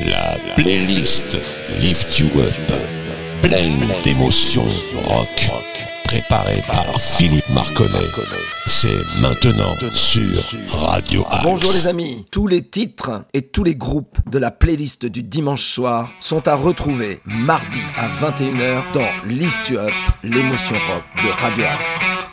La playlist Lift You Up, pleine d'émotions rock, préparée par Philippe Marconnet. C'est maintenant sur Radio Axe. Bonjour les amis, tous les titres et tous les groupes de la playlist du dimanche soir sont à retrouver mardi à 21h dans Lift You Up, l'émotion rock de Radio Axe.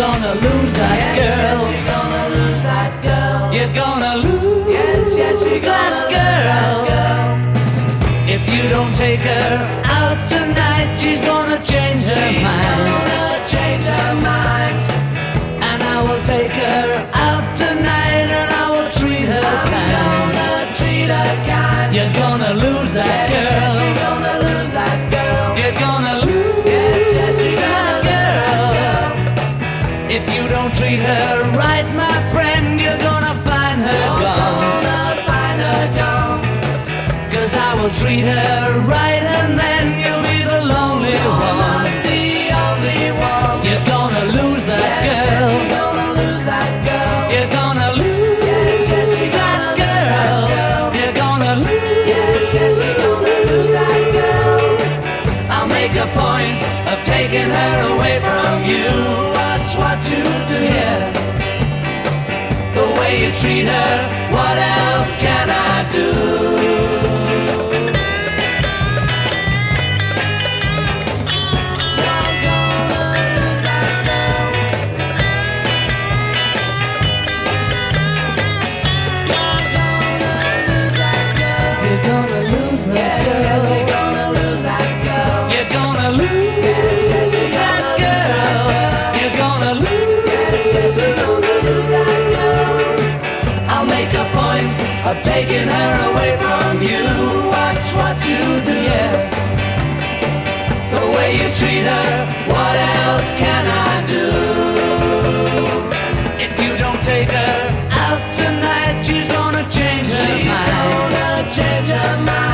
Lose that girl. Yes, you're gonna lose that girl. You're gonna lose. Yes, yes, you're gonna girl. lose that girl. If you don't take her out tonight, she's gonna change her she's mind. She's gonna change her mind. And I will take her out tonight, and I will treat her I'm kind. Gonna treat her kind. You're gonna lose that yes, girl. Treat her right, my friend, you're gonna find her gone. Gonna find her gone. Cause I will treat her right treat her, what else can I do? Taking her away from you. Watch what you do, yeah. The way you treat her, what else can I do? If you don't take her out tonight, she's gonna change her mind. She's gonna change her mind.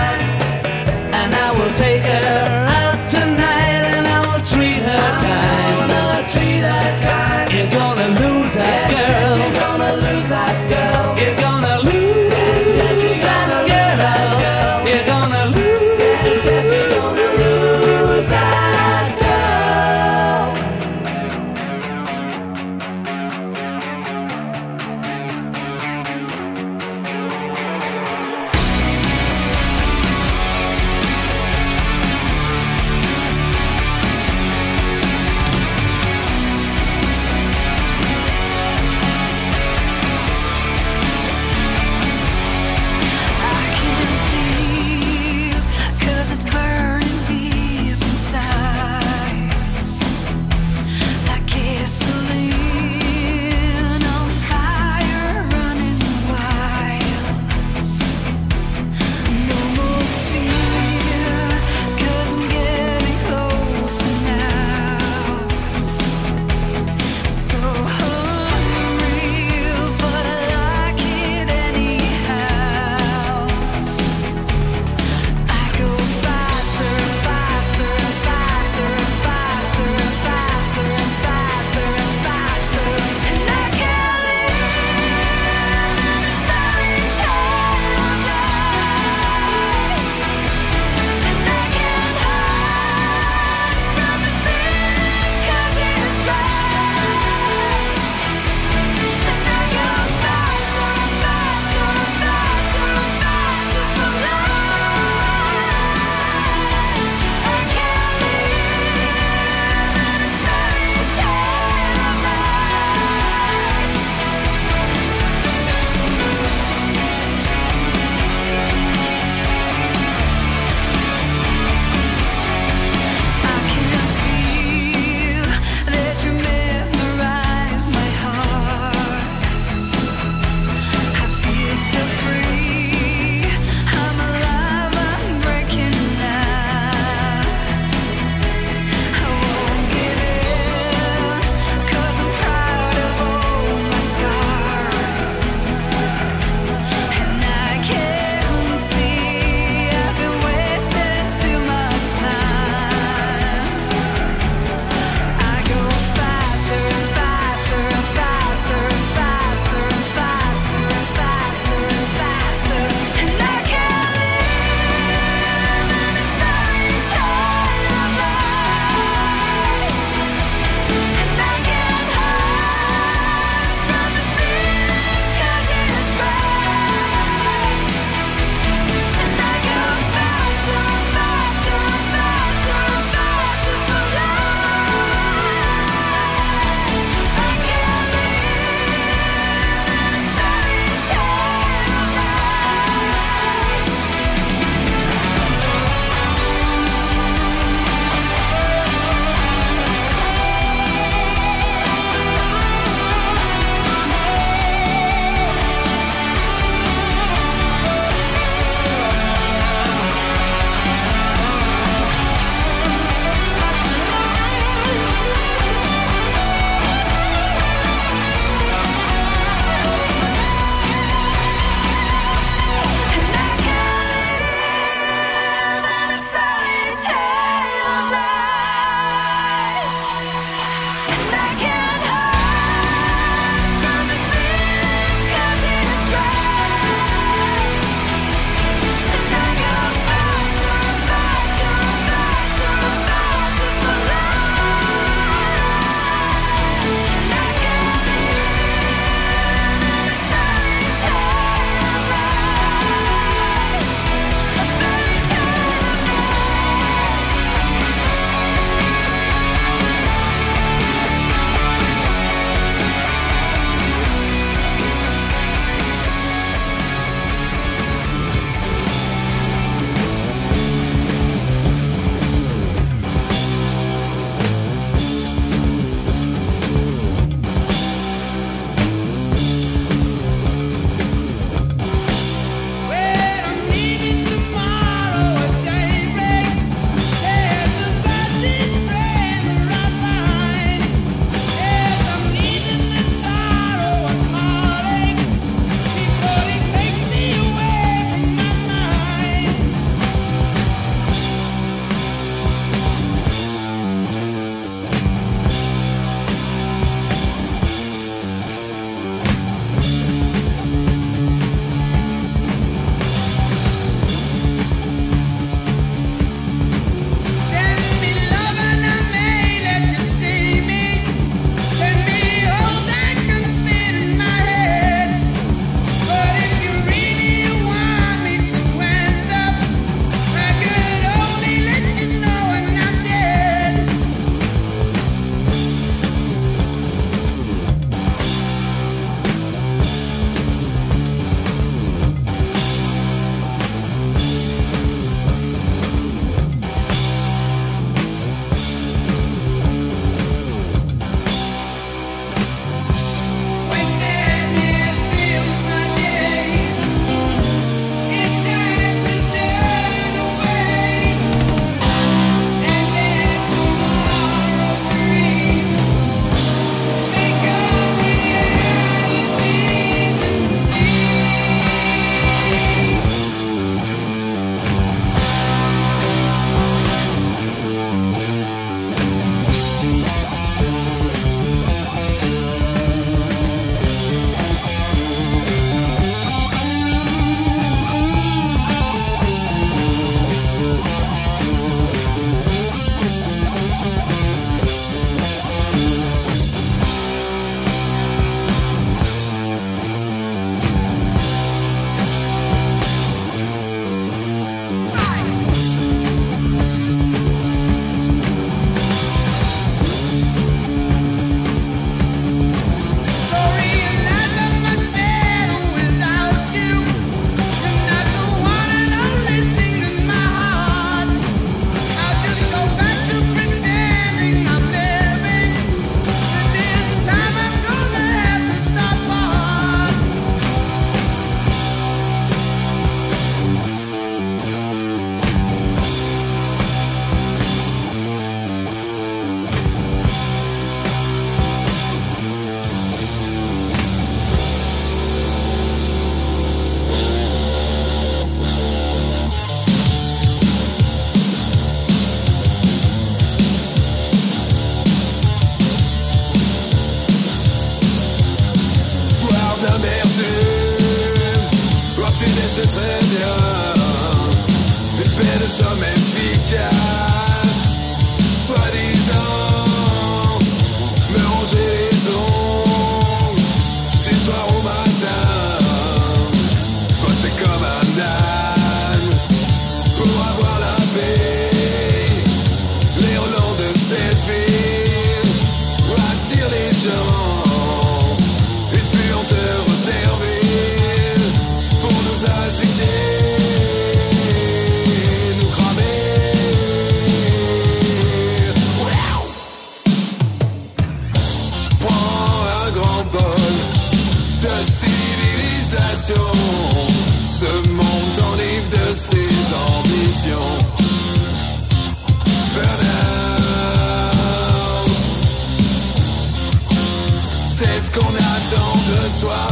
qu'on attend de toi.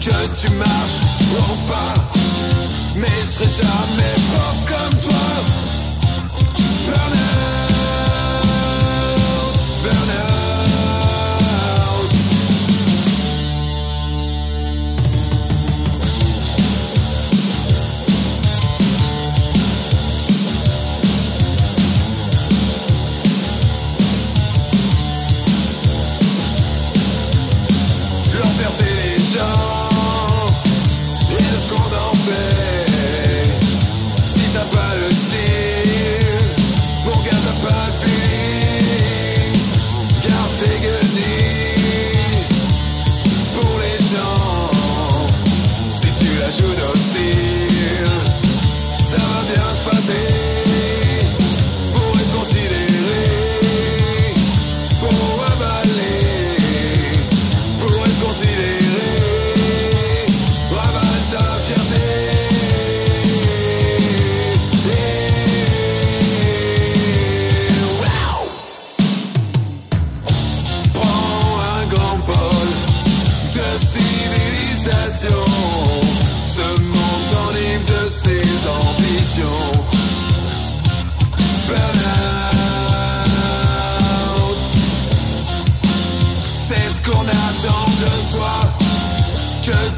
Que tu marches ou pas. Mais je serai jamais pauvre comme toi.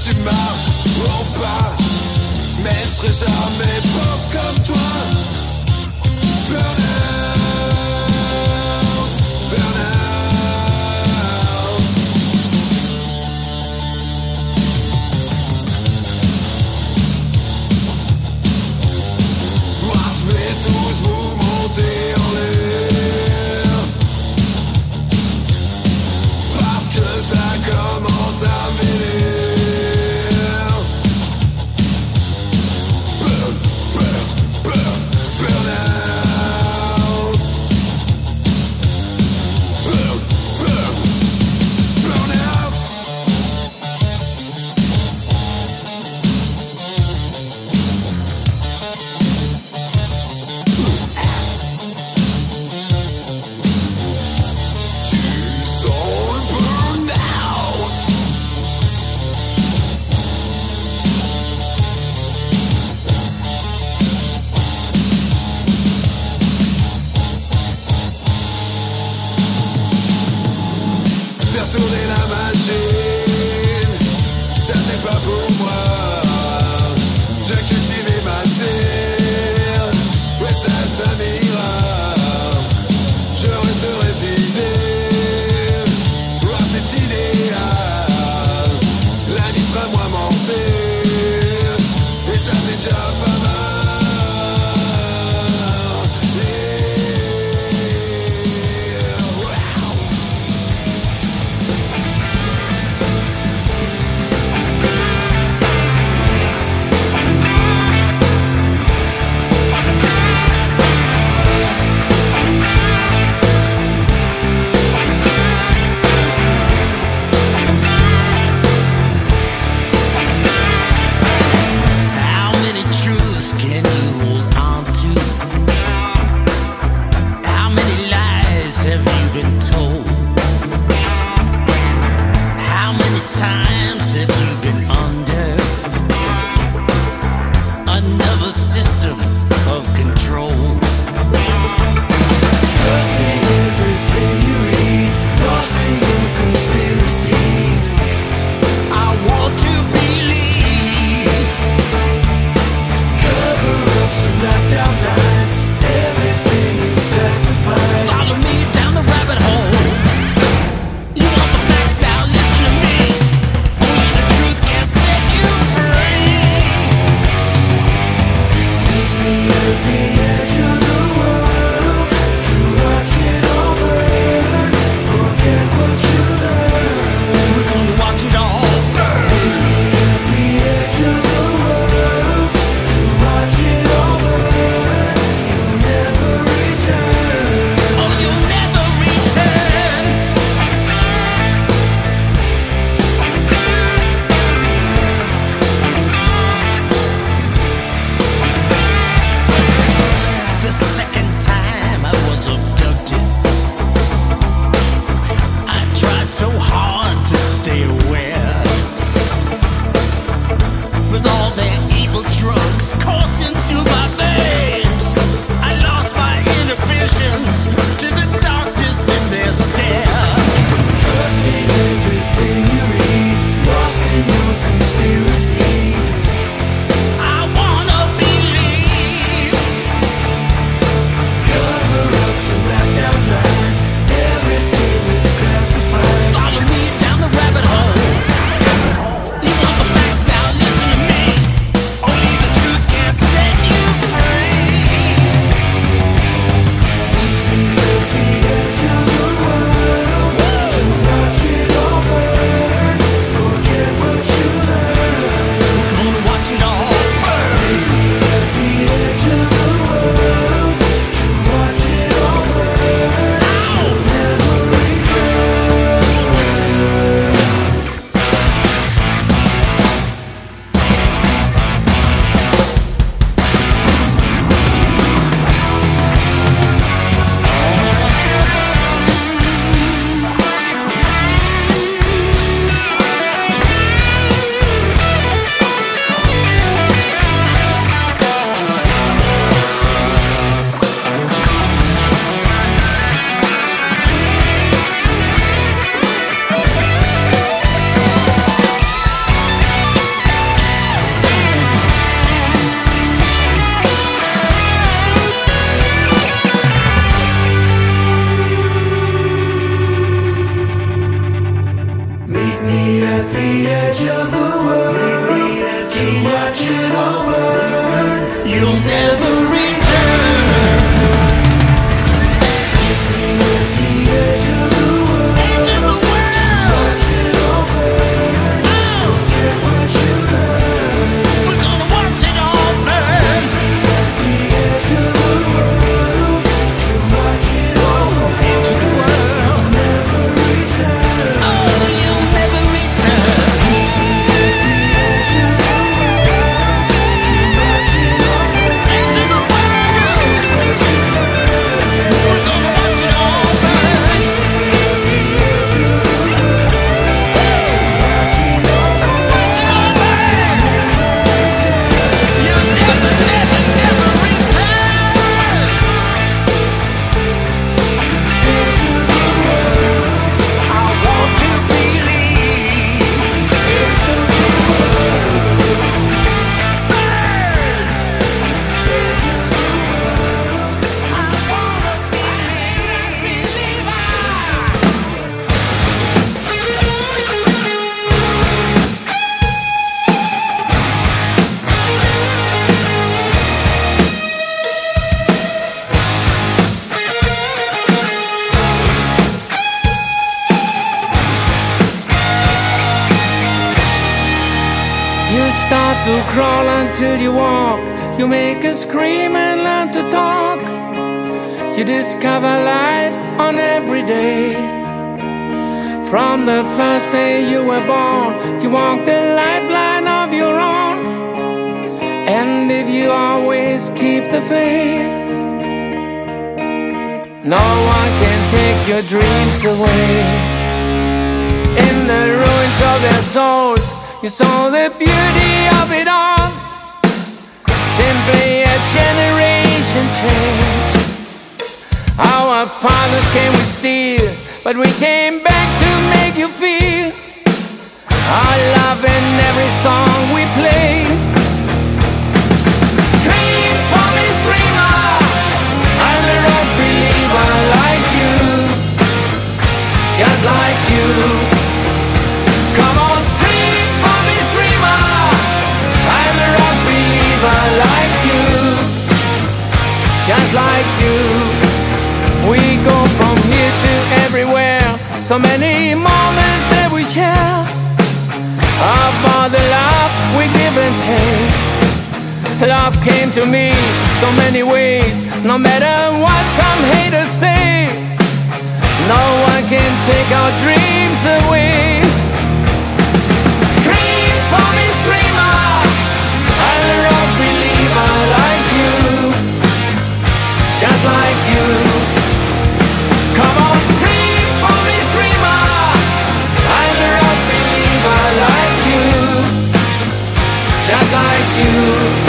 tu marches ou pas, mais je serai jamais pauvre comme toi. Your dreams away in the ruins of their souls. You saw the beauty of it all. Simply a generation change. Our fathers came with steel, but we came back to make you feel our love in every song we play. Just like you. Come on, scream for me, screamer. I'm a rock believer like you, just like you. We go from here to everywhere. So many moments that we share. All the love we give and take. Love came to me so many ways. No matter what some haters say, no one can take our dreams away. Scream for me, screamer. I'm a rock believer like you, just like you. Come on, scream for me. I'm a rock believer like you, just like you.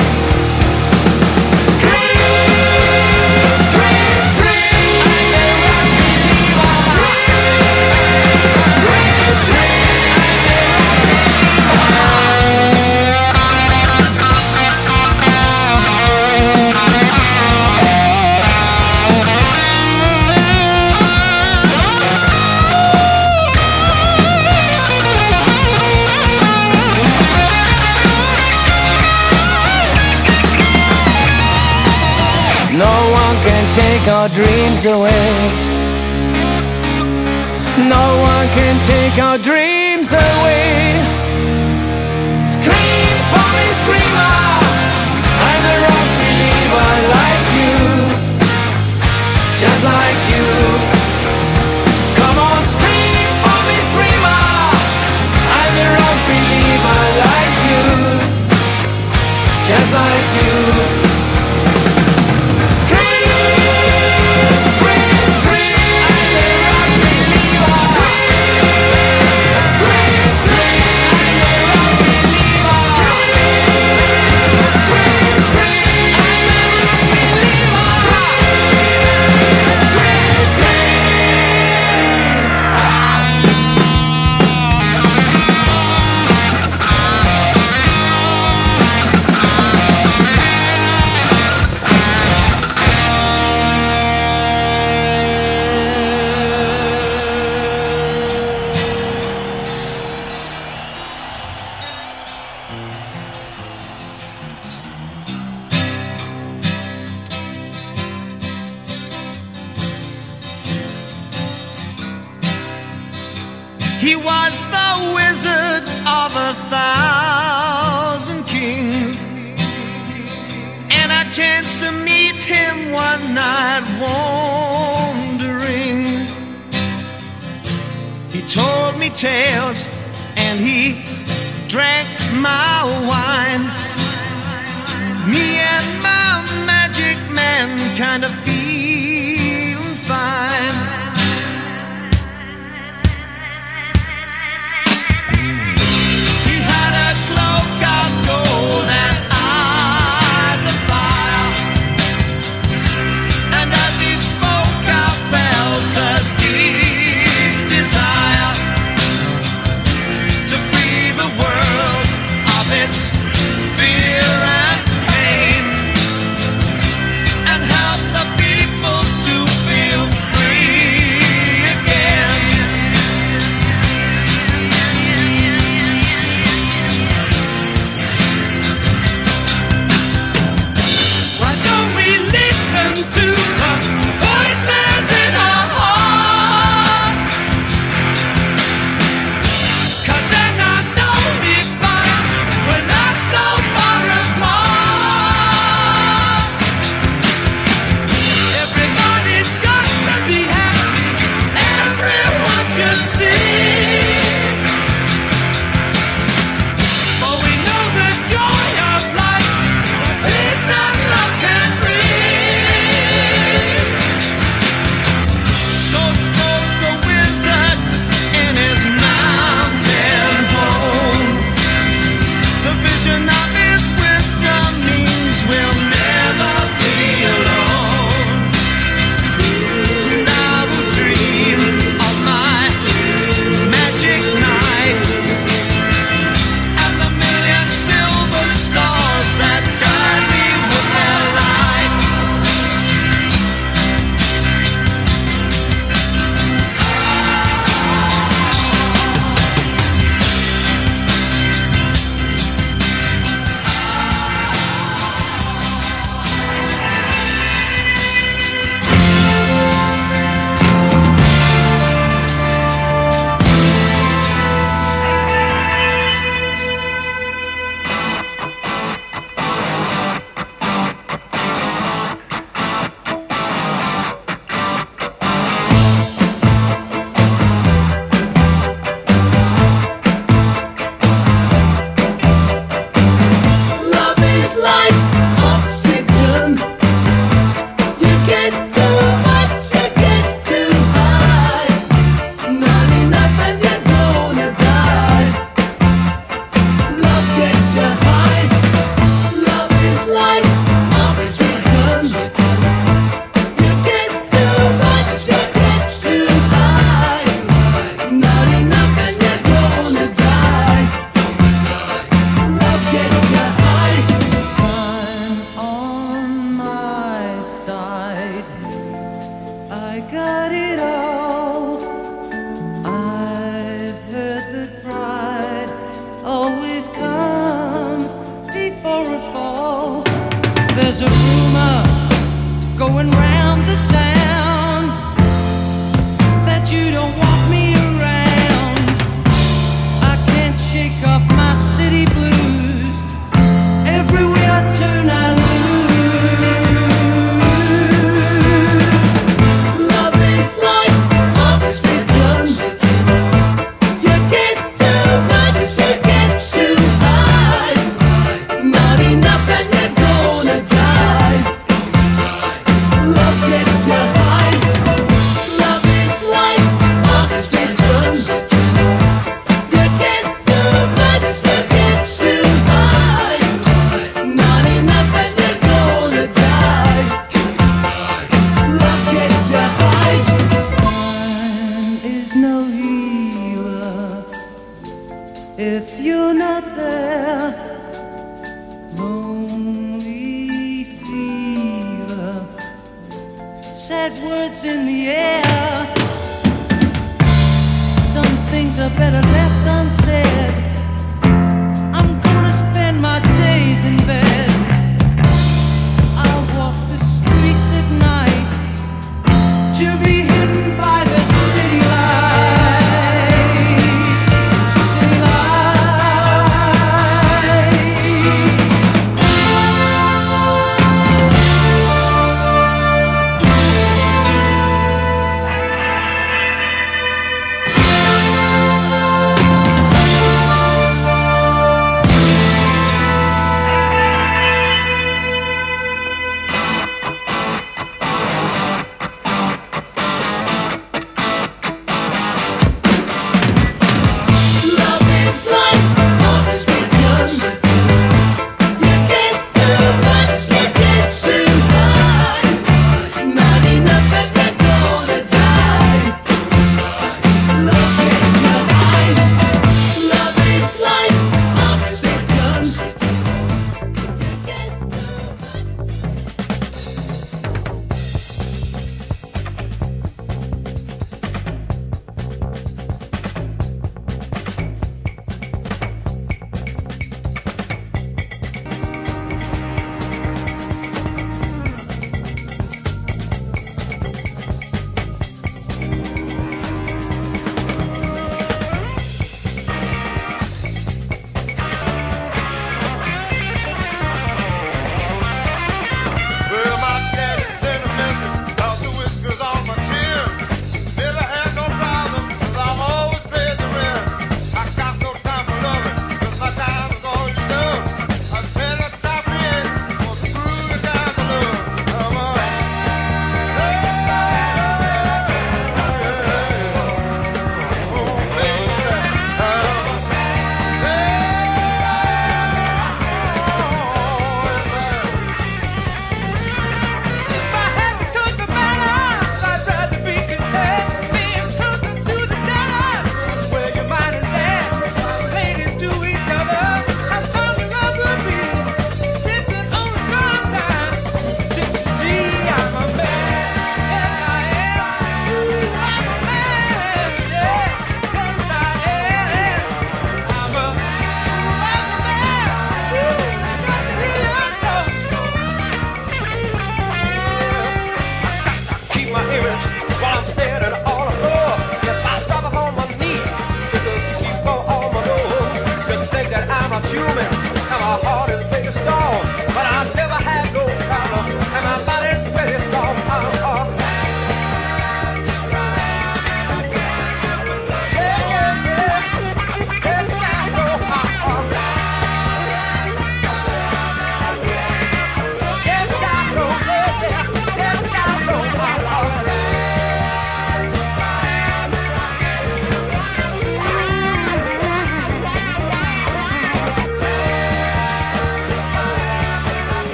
take our dreams away. No one can take our dreams. He told me tales and he drank my wine. Me and my magic man kind of feeling fine. Mm. He had a cloak